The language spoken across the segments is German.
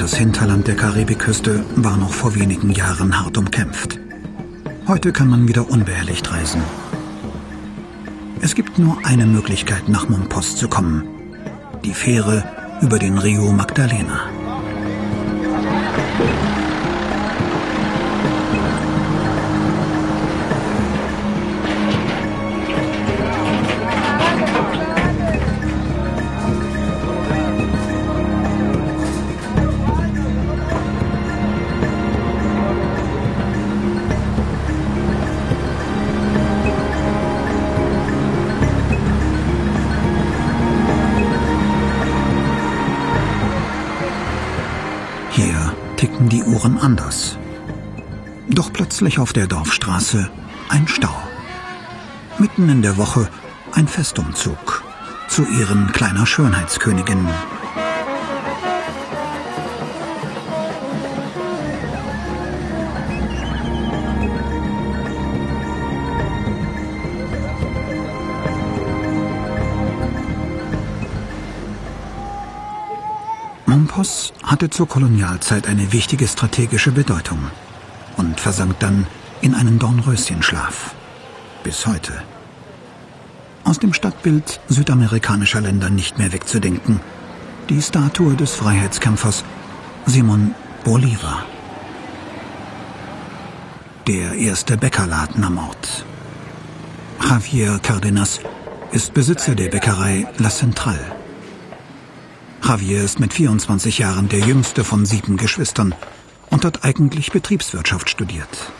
Das Hinterland der Karibikküste war noch vor wenigen Jahren hart umkämpft. Heute kann man wieder unbehelligt reisen. Es gibt nur eine Möglichkeit, nach Mompost zu kommen. Die Fähre über den Rio Magdalena. Die Uhren anders. Doch plötzlich auf der Dorfstraße ein Stau. Mitten in der Woche ein Festumzug zu ihren kleiner Schönheitskönigin. Mompos hatte zur Kolonialzeit eine wichtige strategische Bedeutung und versank dann in einen Dornröschenschlaf. Bis heute. Aus dem Stadtbild südamerikanischer Länder nicht mehr wegzudenken. Die Statue des Freiheitskämpfers Simon Bolivar. Der erste Bäckerladen am Ort. Javier Cardenas ist Besitzer der Bäckerei La Central. Javier ist mit 24 Jahren der jüngste von sieben Geschwistern und hat eigentlich Betriebswirtschaft studiert.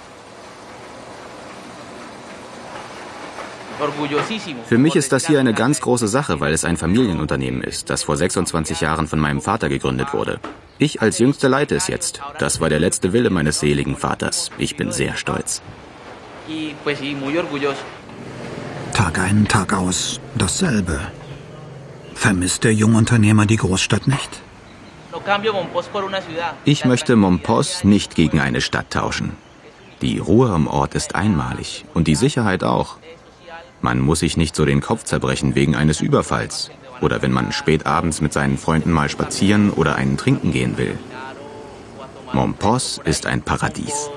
Für mich ist das hier eine ganz große Sache, weil es ein Familienunternehmen ist, das vor 26 Jahren von meinem Vater gegründet wurde. Ich als Jüngste leite es jetzt. Das war der letzte Wille meines seligen Vaters. Ich bin sehr stolz. Tag ein, Tag aus, dasselbe. Vermisst der Jungunternehmer die Großstadt nicht? Ich möchte Mompos nicht gegen eine Stadt tauschen. Die Ruhe am Ort ist einmalig und die Sicherheit auch. Man muss sich nicht so den Kopf zerbrechen wegen eines Überfalls oder wenn man spät abends mit seinen Freunden mal spazieren oder einen trinken gehen will. Mompos ist ein Paradies.